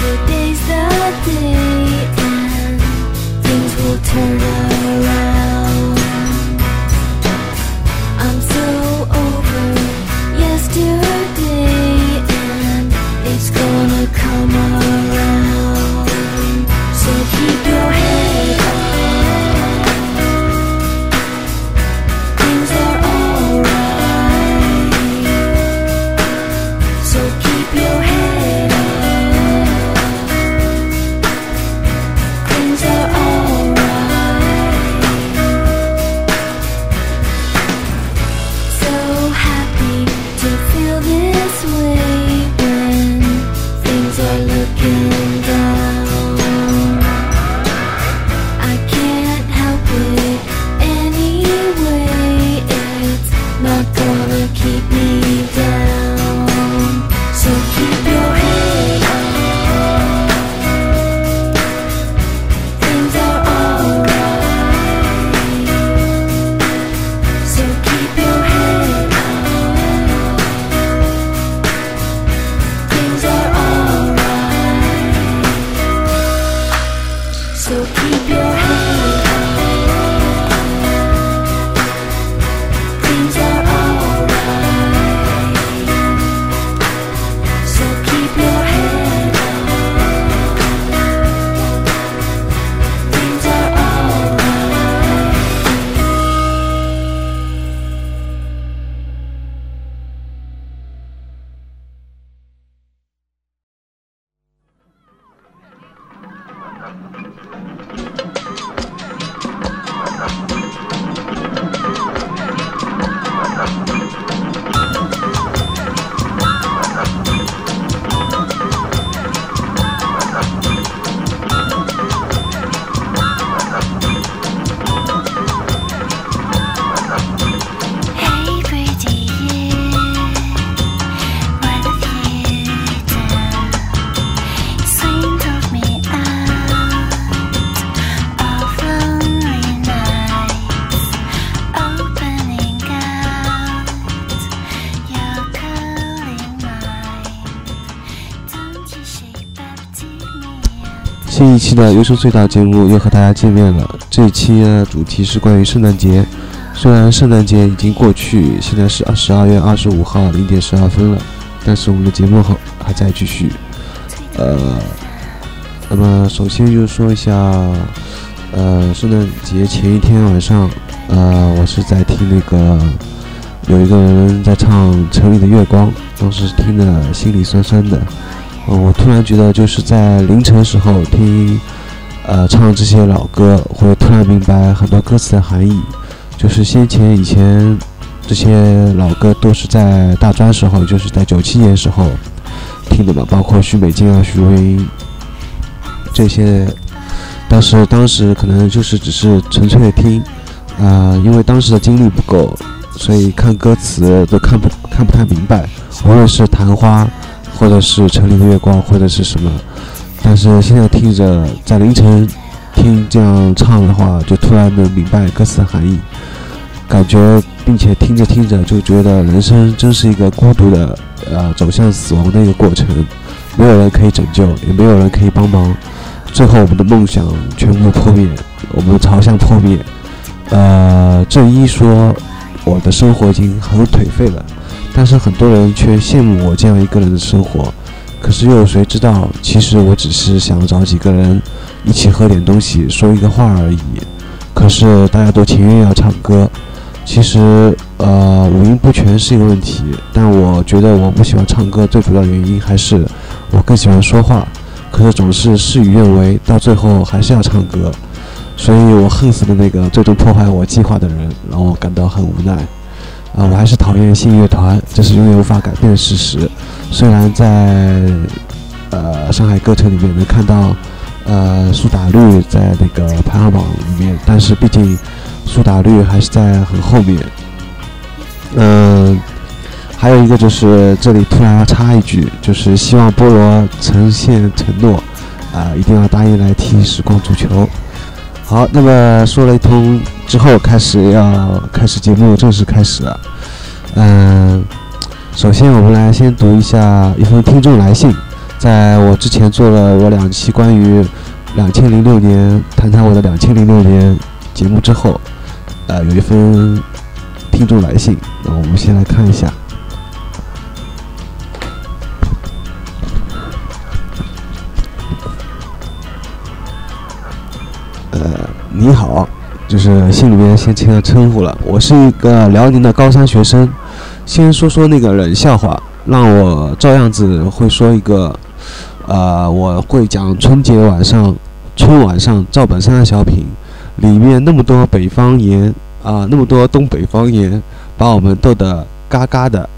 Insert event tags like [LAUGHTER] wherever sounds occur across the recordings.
today's the day and things will turn around. 期的优秀隧道节目又和大家见面了。这一期的，主题是关于圣诞节。虽然圣诞节已经过去，现在是二十二月二十五号零点十二分了，但是我们的节目还还在继续。呃，那么首先就说一下，呃，圣诞节前一天晚上，呃，我是在听那个有一个人在唱《城里的月光》，当时听的心里酸酸的。嗯，我突然觉得就是在凌晨时候听，呃，唱这些老歌，会突然明白很多歌词的含义。就是先前以前这些老歌都是在大专时候，就是在九七年时候听的嘛，包括许美静啊、许茹芸这些，但是当时可能就是只是纯粹的听，啊、因为当时的精力不够，所以看歌词都看不看不太明白，无论是昙花。或者是城里的月光，或者是什么。但是现在听着，在凌晨听这样唱的话，就突然能明白歌词的含义，感觉，并且听着听着就觉得人生真是一个孤独的，呃，走向死亡的一个过程，没有人可以拯救，也没有人可以帮忙，最后我们的梦想全部破灭，我们的朝向破灭。呃，正一说，我的生活已经很颓废了。但是很多人却羡慕我这样一个人的生活，可是又有谁知道，其实我只是想找几个人一起喝点东西，说一个话而已。可是大家都情愿要唱歌，其实呃五音不全是一个问题，但我觉得我不喜欢唱歌最主要原因还是我更喜欢说话，可是总是事与愿违，到最后还是要唱歌，所以我恨死了那个最终破坏我计划的人，让我感到很无奈。啊，我还是讨厌信乐团，这是永远无法改变的事实。虽然在呃上海歌城里面能看到呃苏打绿在那个排行榜里面，但是毕竟苏打绿还是在很后面。嗯、还有一个就是这里突然要插一句，就是希望菠萝呈现承诺，啊、一定要答应来踢时光足球。好，那么说了一通之后，开始要开始节目正式开始了。嗯，首先我们来先读一下一封听众来信。在我之前做了我两期关于两千零六年谈谈我的两千零六年节目之后，呃，有一封听众来信，那我们先来看一下。你好，就是信里面先签了称呼了。我是一个辽宁的高三学生。先说说那个冷笑话，让我照样子会说一个，呃，我会讲春节晚上，春晚上赵本山的小品，里面那么多北方言啊、那么多东北方言，把我们逗得嘎嘎的，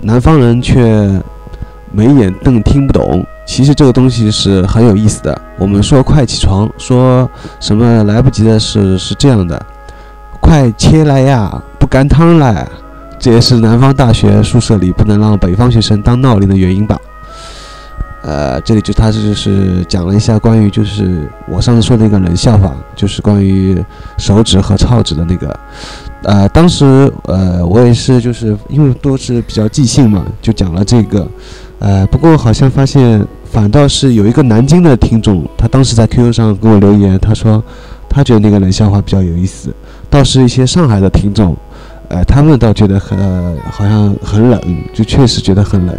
南方人却眉眼瞪听不懂。其实这个东西是很有意思的。我们说快起床，说什么来不及的事是这样的，快切来呀，不赶趟来。这也是南方大学宿舍里不能让北方学生当闹铃的原因吧。呃，这里就他就是讲了一下关于就是我上次说的那个冷笑话，就是关于手指和操指的那个。呃，当时呃我也是就是因为都是比较即兴嘛，就讲了这个。呃，不过好像发现反倒是有一个南京的听众，他当时在 QQ 上给我留言，他说他觉得那个冷笑话比较有意思。倒是一些上海的听众，呃，他们倒觉得很、好像很冷，就确实觉得很冷。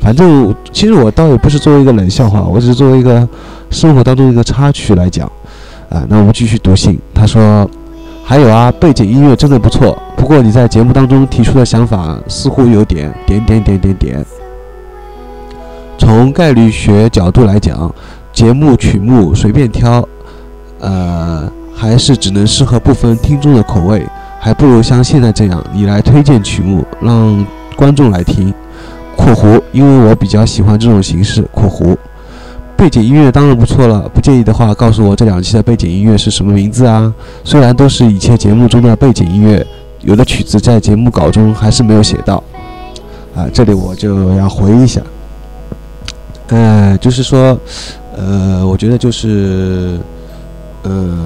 反正其实我倒也不是作为一个冷笑话，我只是作为一个生活当中一个插曲来讲。啊，那我们继续读信。他说，还有啊，背景音乐真的不错，不过你在节目当中提出的想法似乎有点点点点点点。从概率学角度来讲，节目曲目随便挑，呃，还是只能适合部分听众的口味，还不如像现在这样，你来推荐曲目，让观众来听。（括弧）因为我比较喜欢这种形式。（括弧）背景音乐当然不错了，不介意的话，告诉我这两期的背景音乐是什么名字啊？虽然都是以前节目中的背景音乐，有的曲子在节目稿中还是没有写到。啊，这里我就要回忆一下。呃，就是说，呃，我觉得就是，呃，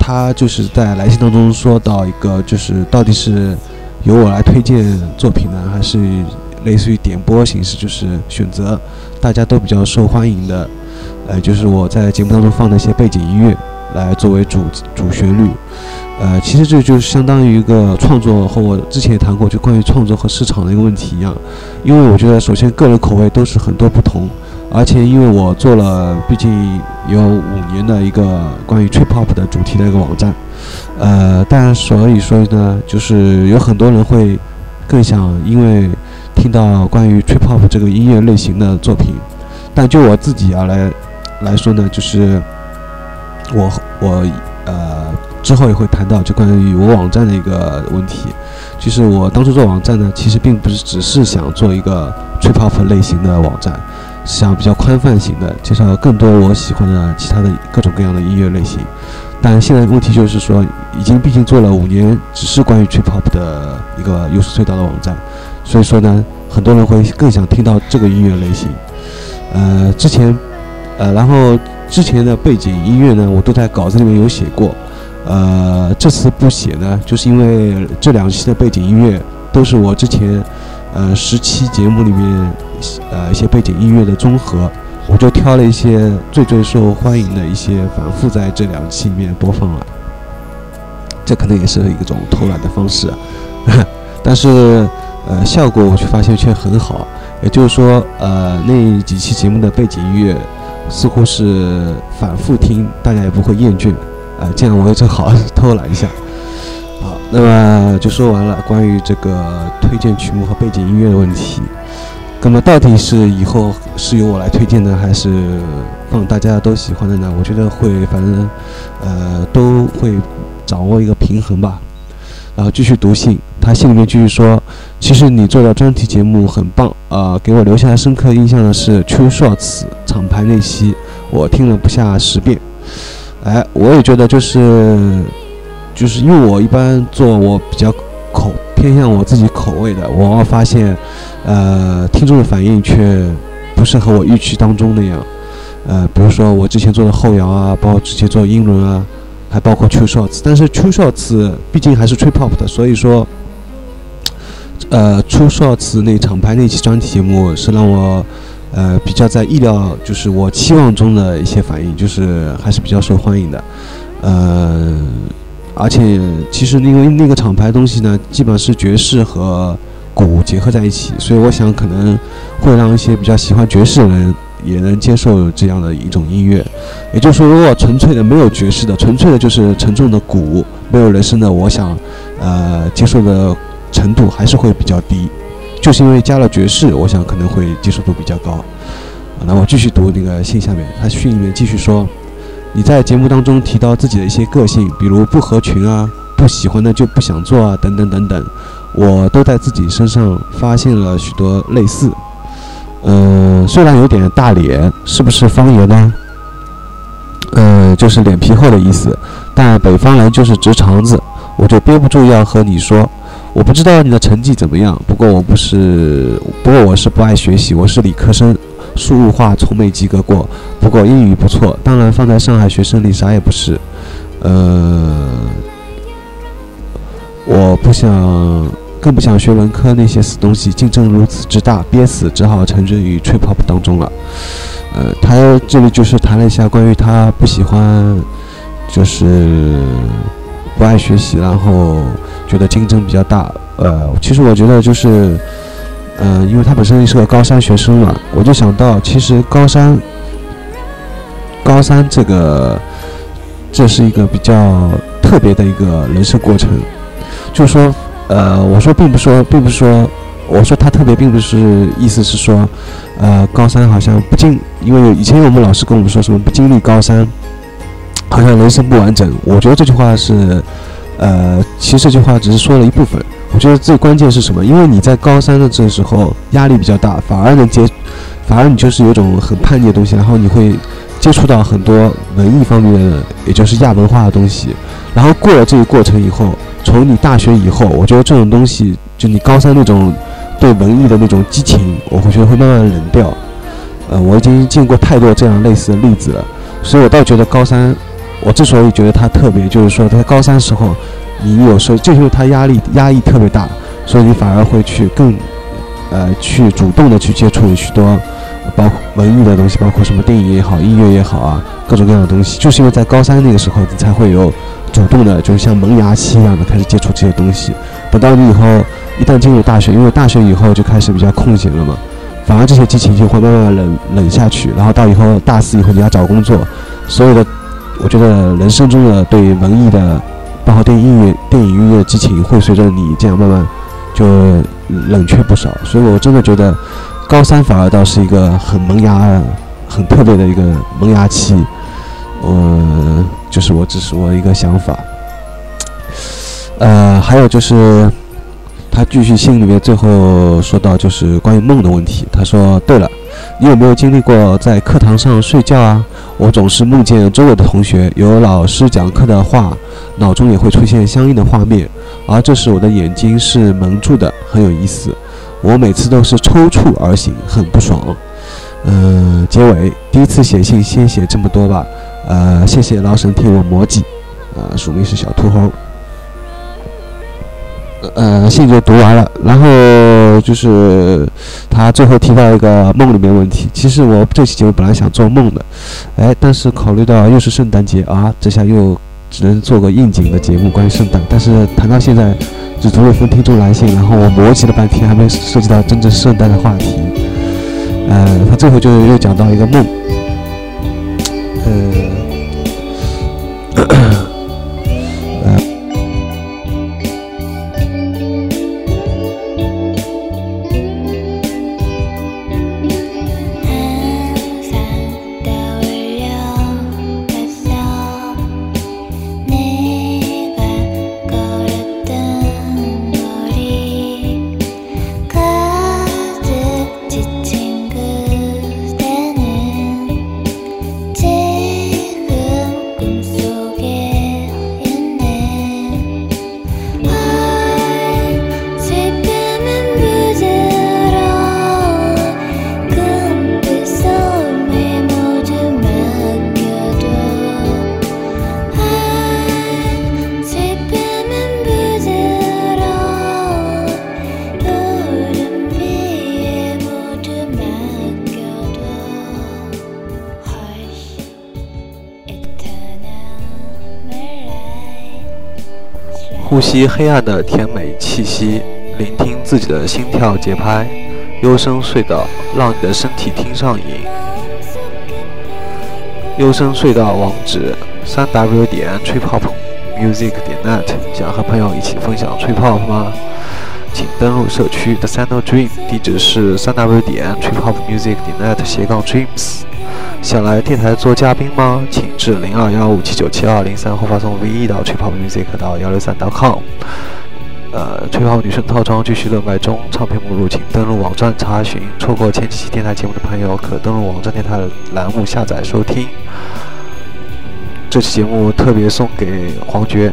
他就是在来信当中说到一个，就是到底是由我来推荐作品呢，还是类似于点播形式，就是选择大家都比较受欢迎的，呃，就是我在节目当中放的一些背景音乐。来作为主主旋律。呃，其实这就是相当于一个创作，和我之前也谈过，就关于创作和市场的一个问题一样。因为我觉得，首先个人口味都是很多不同，而且因为我做了毕竟有五年的一个关于 trip hop 的主题的一个网站，呃，但所以说呢，就是有很多人会更想因为听到关于 trip hop 这个音乐类型的作品，但就我自己而来来说呢，就是我我呃之后也会谈到就关于我网站的一个问题，就是我当初做网站呢，其实并不是只是想做一个 trip hop 类型的网站，想比较宽泛型的介绍更多我喜欢的其他的各种各样的音乐类型。但现在问题就是说，已经毕竟做了五年，只是关于 trip hop 的一个优势隧道的网站，所以说呢，很多人会更想听到这个音乐类型。呃，之前，呃，然后之前的背景音乐呢，我都在稿子里面有写过。呃，这次不写呢，就是因为这两期的背景音乐都是我之前呃十期节目里面呃一些背景音乐的综合，我就挑了一些最最受欢迎的一些，反复在这两期里面播放了。这可能也是一种偷懒的方式，[LAUGHS] 但是呃效果我却发现却很好。也就是说，呃那几期节目的背景音乐似乎是反复听，大家也不会厌倦。啊，这样我也正好 [LAUGHS] 偷懒一下。好，那么就说完了关于这个推荐曲目和背景音乐的问题。那么到底是以后是由我来推荐呢，还是放大家都喜欢的呢？我觉得会，反正呃都会掌握一个平衡吧。然后继续读信，他信里面继续说，其实你做的专题节目很棒啊、给我留下深刻印象的是 True shorts 厂牌那期，我听了不下十遍。哎，我也觉得就是，就是因为我一般做我比较口偏向我自己口味的，我往往发现，呃，听众的反应却不是和我预期当中那样。呃，比如说我之前做的后摇啊，包括之前做英伦啊，还包括 True Shorts，但是 True Shorts 毕竟还是 t r i p o p 的，所以说，呃出少次那厂牌那期专题节目是让我。呃，比较在意料，就是我期望中的一些反应，就是还是比较受欢迎的。呃，而且其实因为那个厂牌东西呢，基本上是爵士和鼓结合在一起，所以我想可能会让一些比较喜欢爵士的人也能接受这样的一种音乐。也就是说，如果纯粹的没有爵士的，纯粹的就是沉重的鼓，没有人声的，我想，呃，接受的程度还是会比较低。就是因为加了爵士，我想可能会接受度比较高。啊，那我继续读那个信下面，他信里面继续说，你在节目当中提到自己的一些个性，比如不合群啊，不喜欢的就不想做啊，等等等等，我都在自己身上发现了许多类似。嗯、虽然有点大脸，是不是方言呢？呃，就是脸皮厚的意思，但北方人就是直肠子，我就憋不住要和你说。我不知道你的成绩怎么样，不过我不是，不过我是不爱学习，我是理科生，输入化从没及格过，不过英语不错，当然放在上海学生里啥也不是。呃，我不想，更不想学文科那些死东西，竞争如此之大，憋死，只好沉醉于 trip hop 当中了。呃，他这里就是谈了一下关于他不喜欢，就是不爱学习，然后觉得竞争比较大。呃，其实我觉得就是，嗯、因为他本身是个高三学生嘛，我就想到，其实高三，高三这个，这是一个比较特别的一个人生过程。就是说，呃，我说并不说，并不是说，我说他特别，并不是意思是说，呃，高三好像不经，因为以前我们老师跟我们说什么不经历高三，好像人生不完整。我觉得这句话是，呃，其实这句话只是说了一部分。我觉得最关键是什么？因为你在高三的这时候压力比较大，反而能接，反而你就是有种很叛逆的东西，然后你会接触到很多文艺方面的，也就是亚文化的东西。然后过了这个过程以后，从你大学以后，我觉得这种东西，就你高三那种对文艺的那种激情，我会觉得会慢慢冷掉。呃，我已经见过太多这样类似的例子了，所以我倒觉得高三，我之所以觉得他特别，就是说在高三时候，你有时候就是他压力压抑特别大，所以你反而会去更，呃，去主动的去接触许多。包括文艺的东西，包括什么电影也好，音乐也好啊，各种各样的东西，就是因为在高三那个时候，你才会有主动的，就是像萌芽期一样的开始接触这些东西。等到你以后一旦进入大学，因为大学以后就开始比较空闲了嘛，反而这些激情就会慢慢冷冷下去。然后到以后大四以后你要找工作，所有的我觉得人生中的对文艺的，包括对音乐、电影音乐的激情，会随着你这样慢慢就冷却不少。所以我真的觉得。高三反而倒是一个很萌芽、很特别的一个萌芽期，呃，就是我只是我一个想法。呃，还有就是，他继续信里面最后说到就是关于梦的问题。他说：“对了，你有没有经历过在课堂上睡觉啊？我总是梦见周围的同学有老师讲课的话，脑中也会出现相应的画面，而这时我的眼睛是蒙住的，很有意思。”我每次都是抽搐而醒，很不爽。嗯、结尾第一次写信先写这么多吧。呃，谢谢老沈替我磨叽。呃，署名是小秃猴。呃，信就读完了，然后就是他最后提到一个梦里面问题。其实我这期节目本来想做梦的，哎，但是考虑到又是圣诞节啊，这下又只能做个应景的节目，关于圣诞。但是谈到现在。只读了封听众来信，然后我磨叽了半天，还没涉及到真正圣诞的话题。呃，他最后就又讲到一个梦，呃，呃，呼吸黑暗的甜美气息，聆听自己的心跳节拍，幽深隧道让你的身体听上瘾。幽深隧道网址：三 w 点 trip-hop music 点 net。想和朋友一起分享 trip-hop 吗？请登录社区 The Sand Dream，地址是三 w 点 trip-hop music 点 net 斜杠 dreams。想来电台做嘉宾吗？请至零二幺五七九七二零三或发送 V 一到 trip-hop music 到幺六三 .com。呃，吹泡女生套装继续热卖中，唱片目录请登录网站查询。错过前几期电台节目的朋友，可登录网站电台栏目下载收听。这期节目特别送给黄觉。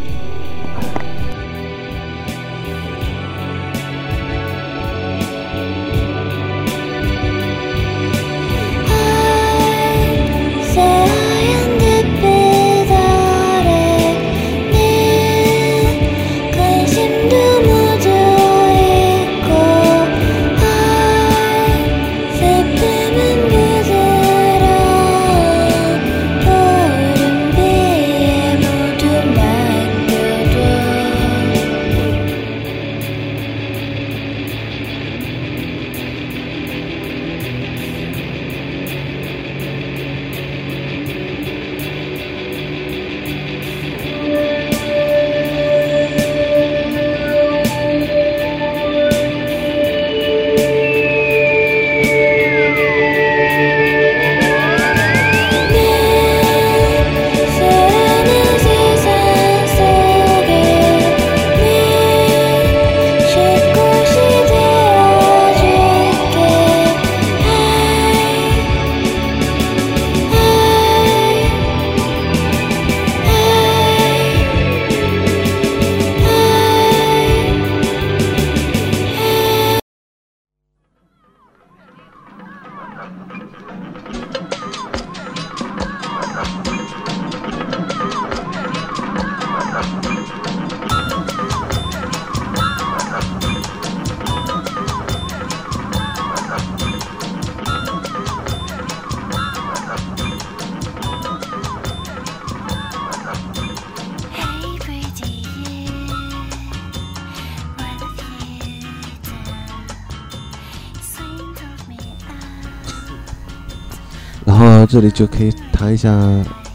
然后这里就可以谈一下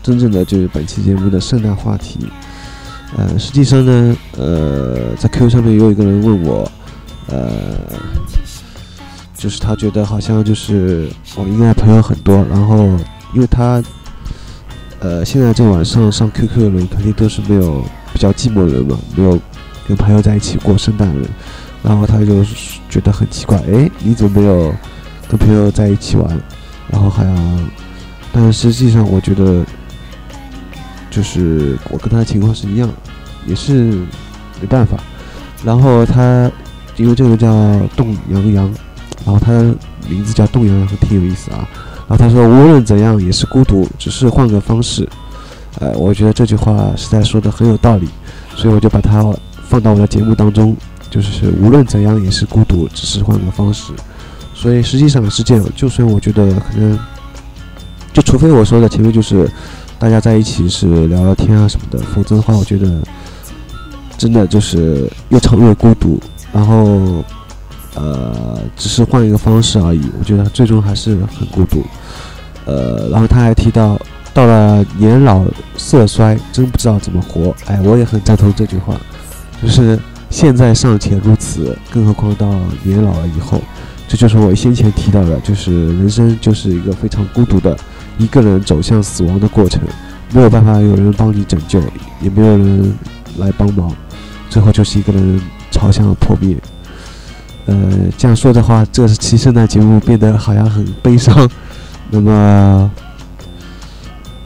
真正的就是本期节目的圣诞话题。呃，实际上呢，呃，在 QQ 上面有一个人问我，呃，就是他觉得好像就是我应该朋友很多，然后因为他，呃，现在这晚上上 QQ 的人肯定都是没有比较寂寞的人嘛，没有跟朋友在一起过圣诞的人，然后他就觉得很奇怪，哎，你怎么没有跟朋友在一起玩？然后还要，但实际上我觉得，就是我跟他的情况是一样，也是没办法。然后他因为这个叫冻羊羊，然后他名字叫冻羊羊，挺有意思啊。然后他说无论怎样也是孤独，只是换个方式。呃，我觉得这句话实在说的很有道理，所以我就把它放到我的节目当中，就是无论怎样也是孤独，只是换个方式。所以实际上是这样，就算我觉得可能，就除非我说的前面就是大家在一起是聊聊天啊什么的，否则的话，我觉得真的就是越长越孤独，然后呃，只是换一个方式而已。我觉得最终还是很孤独。呃，然后他还提到，到了年老色衰，真不知道怎么活。哎，我也很赞同这句话，就是现在尚且如此，更何况到年老了以后。这就是我先前提到的，就是人生就是一个非常孤独的，一个人走向死亡的过程，没有办法有人帮你拯救，也没有人来帮忙，最后就是一个人朝向了破灭。呃，这样说的话，这期圣诞节目变得好像很悲伤。那么，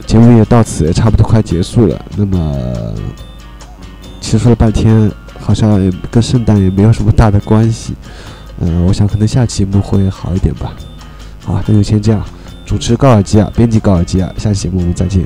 节目也到此也差不多快结束了。那么，其实说了半天，好像也跟圣诞也没有什么大的关系。嗯，我想可能下期节目会好一点吧。好，那就先这样。主持高尔基啊，编辑高尔基啊，下期节目我们再见。